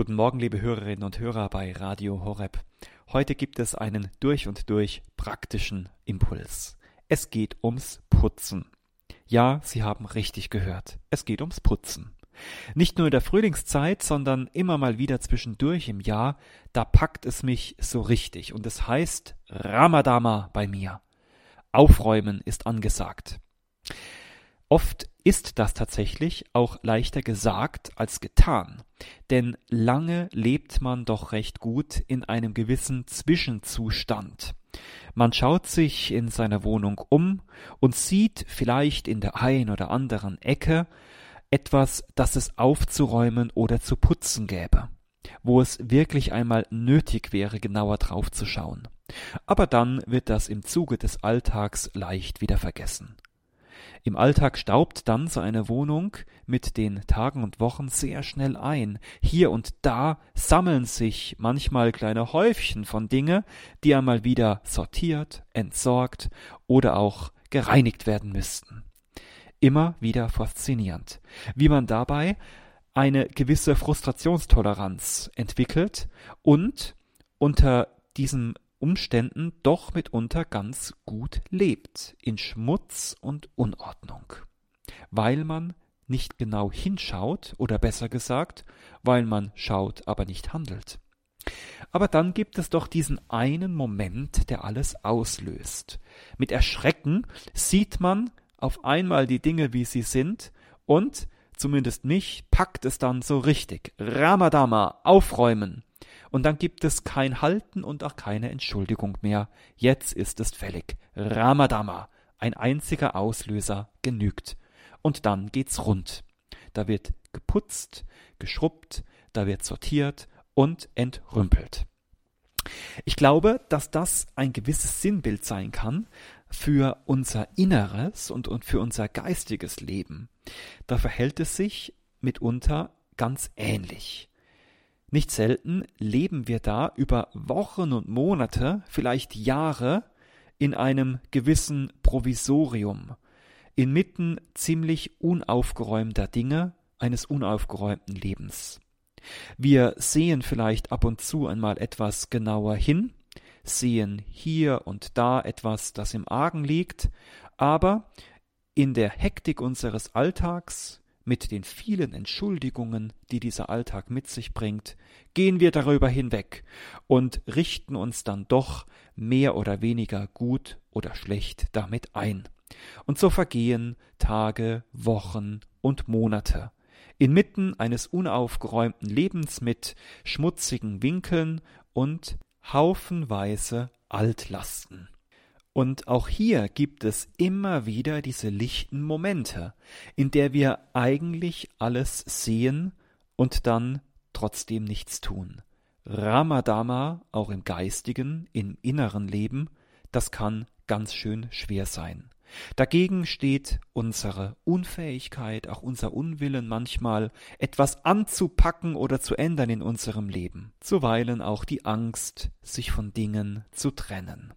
Guten Morgen, liebe Hörerinnen und Hörer bei Radio Horeb. Heute gibt es einen durch und durch praktischen Impuls. Es geht ums Putzen. Ja, Sie haben richtig gehört. Es geht ums Putzen. Nicht nur in der Frühlingszeit, sondern immer mal wieder zwischendurch im Jahr, da packt es mich so richtig und es heißt Ramadama bei mir. Aufräumen ist angesagt. Oft ist das tatsächlich auch leichter gesagt als getan, denn lange lebt man doch recht gut in einem gewissen Zwischenzustand. Man schaut sich in seiner Wohnung um und sieht vielleicht in der ein oder anderen Ecke etwas, das es aufzuräumen oder zu putzen gäbe, wo es wirklich einmal nötig wäre, genauer drauf zu schauen. Aber dann wird das im Zuge des Alltags leicht wieder vergessen. Im Alltag staubt dann so eine Wohnung mit den Tagen und Wochen sehr schnell ein. Hier und da sammeln sich manchmal kleine Häufchen von Dinge, die einmal wieder sortiert, entsorgt oder auch gereinigt werden müssten. Immer wieder faszinierend, wie man dabei eine gewisse Frustrationstoleranz entwickelt und unter diesem Umständen doch mitunter ganz gut lebt, in Schmutz und Unordnung, weil man nicht genau hinschaut oder besser gesagt, weil man schaut, aber nicht handelt. Aber dann gibt es doch diesen einen Moment, der alles auslöst. Mit Erschrecken sieht man auf einmal die Dinge, wie sie sind, und, zumindest mich, packt es dann so richtig. Ramadama, aufräumen. Und dann gibt es kein Halten und auch keine Entschuldigung mehr. Jetzt ist es fällig. Ramadama. Ein einziger Auslöser genügt. Und dann geht's rund. Da wird geputzt, geschrubbt, da wird sortiert und entrümpelt. Ich glaube, dass das ein gewisses Sinnbild sein kann für unser Inneres und, und für unser geistiges Leben. Da verhält es sich mitunter ganz ähnlich. Nicht selten leben wir da über Wochen und Monate, vielleicht Jahre, in einem gewissen Provisorium, inmitten ziemlich unaufgeräumter Dinge eines unaufgeräumten Lebens. Wir sehen vielleicht ab und zu einmal etwas genauer hin, sehen hier und da etwas, das im Argen liegt, aber in der Hektik unseres Alltags, mit den vielen Entschuldigungen, die dieser Alltag mit sich bringt, gehen wir darüber hinweg und richten uns dann doch mehr oder weniger gut oder schlecht damit ein. Und so vergehen Tage, Wochen und Monate. Inmitten eines unaufgeräumten Lebens mit schmutzigen Winkeln und haufenweise Altlasten. Und auch hier gibt es immer wieder diese lichten Momente, in der wir eigentlich alles sehen und dann trotzdem nichts tun. Ramadama, auch im geistigen, im inneren Leben, das kann ganz schön schwer sein. Dagegen steht unsere Unfähigkeit, auch unser Unwillen manchmal, etwas anzupacken oder zu ändern in unserem Leben, zuweilen auch die Angst, sich von Dingen zu trennen.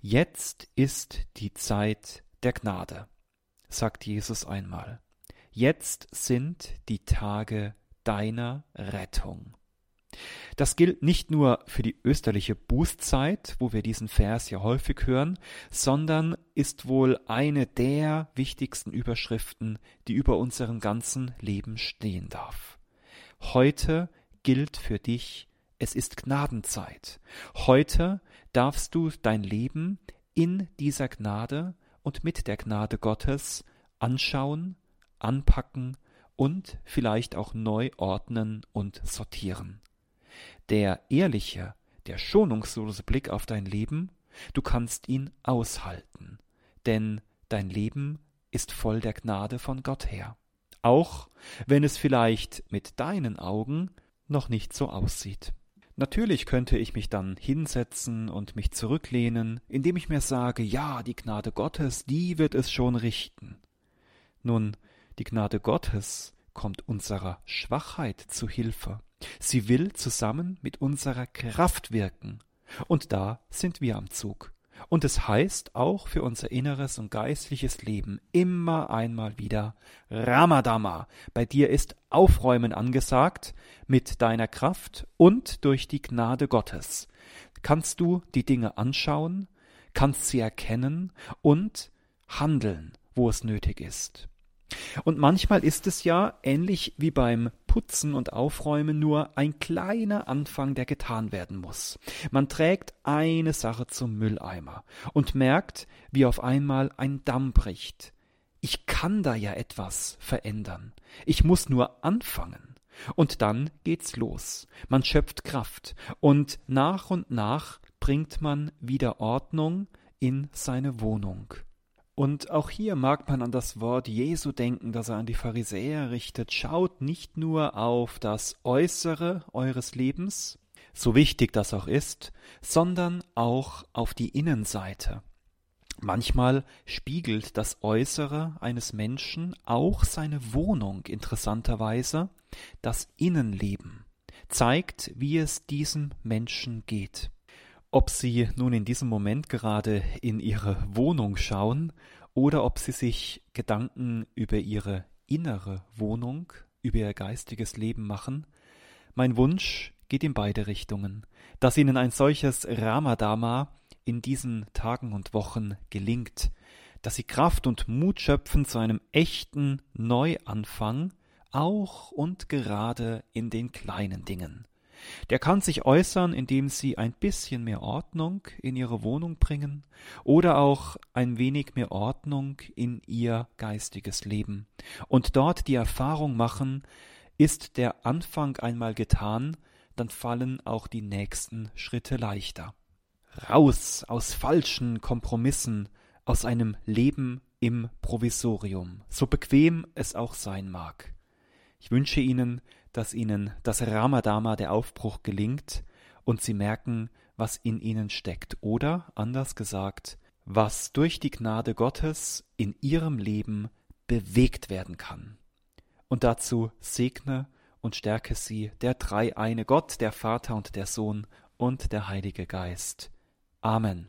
Jetzt ist die Zeit der Gnade, sagt Jesus einmal. Jetzt sind die Tage deiner Rettung. Das gilt nicht nur für die österliche Bußzeit, wo wir diesen Vers ja häufig hören, sondern ist wohl eine der wichtigsten Überschriften, die über unserem ganzen Leben stehen darf. Heute gilt für dich, es ist Gnadenzeit. Heute darfst du dein Leben in dieser Gnade und mit der Gnade Gottes anschauen, anpacken und vielleicht auch neu ordnen und sortieren. Der ehrliche, der schonungslose Blick auf dein Leben, du kannst ihn aushalten, denn dein Leben ist voll der Gnade von Gott her, auch wenn es vielleicht mit deinen Augen noch nicht so aussieht. Natürlich könnte ich mich dann hinsetzen und mich zurücklehnen, indem ich mir sage, ja, die Gnade Gottes, die wird es schon richten. Nun, die Gnade Gottes kommt unserer Schwachheit zu Hilfe. Sie will zusammen mit unserer Kraft wirken. Und da sind wir am Zug. Und es heißt auch für unser inneres und geistliches Leben immer einmal wieder Ramadama. Bei dir ist Aufräumen angesagt mit deiner Kraft und durch die Gnade Gottes. Kannst du die Dinge anschauen, kannst sie erkennen und handeln, wo es nötig ist. Und manchmal ist es ja ähnlich wie beim Putzen und Aufräumen nur ein kleiner Anfang, der getan werden muss. Man trägt eine Sache zum Mülleimer und merkt, wie auf einmal ein Damm bricht. Ich kann da ja etwas verändern. Ich muss nur anfangen. Und dann geht's los. Man schöpft Kraft und nach und nach bringt man wieder Ordnung in seine Wohnung. Und auch hier mag man an das Wort Jesu denken, das er an die Pharisäer richtet. Schaut nicht nur auf das Äußere eures Lebens, so wichtig das auch ist, sondern auch auf die Innenseite. Manchmal spiegelt das Äußere eines Menschen auch seine Wohnung interessanterweise, das Innenleben, zeigt, wie es diesem Menschen geht. Ob Sie nun in diesem Moment gerade in Ihre Wohnung schauen oder ob Sie sich Gedanken über Ihre innere Wohnung, über Ihr geistiges Leben machen, mein Wunsch geht in beide Richtungen, dass Ihnen ein solches Ramadama in diesen Tagen und Wochen gelingt, dass Sie Kraft und Mut schöpfen zu einem echten Neuanfang, auch und gerade in den kleinen Dingen. Der kann sich äußern, indem Sie ein bisschen mehr Ordnung in Ihre Wohnung bringen oder auch ein wenig mehr Ordnung in Ihr geistiges Leben und dort die Erfahrung machen, ist der Anfang einmal getan, dann fallen auch die nächsten Schritte leichter. Raus aus falschen Kompromissen, aus einem Leben im Provisorium, so bequem es auch sein mag. Ich wünsche Ihnen, dass Ihnen das Ramadama, der Aufbruch, gelingt und Sie merken, was in Ihnen steckt. Oder, anders gesagt, was durch die Gnade Gottes in Ihrem Leben bewegt werden kann. Und dazu segne und stärke Sie der dreieine Gott, der Vater und der Sohn und der Heilige Geist. Amen.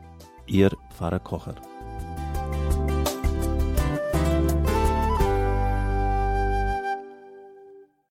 Ihr Pfarrer Kocher.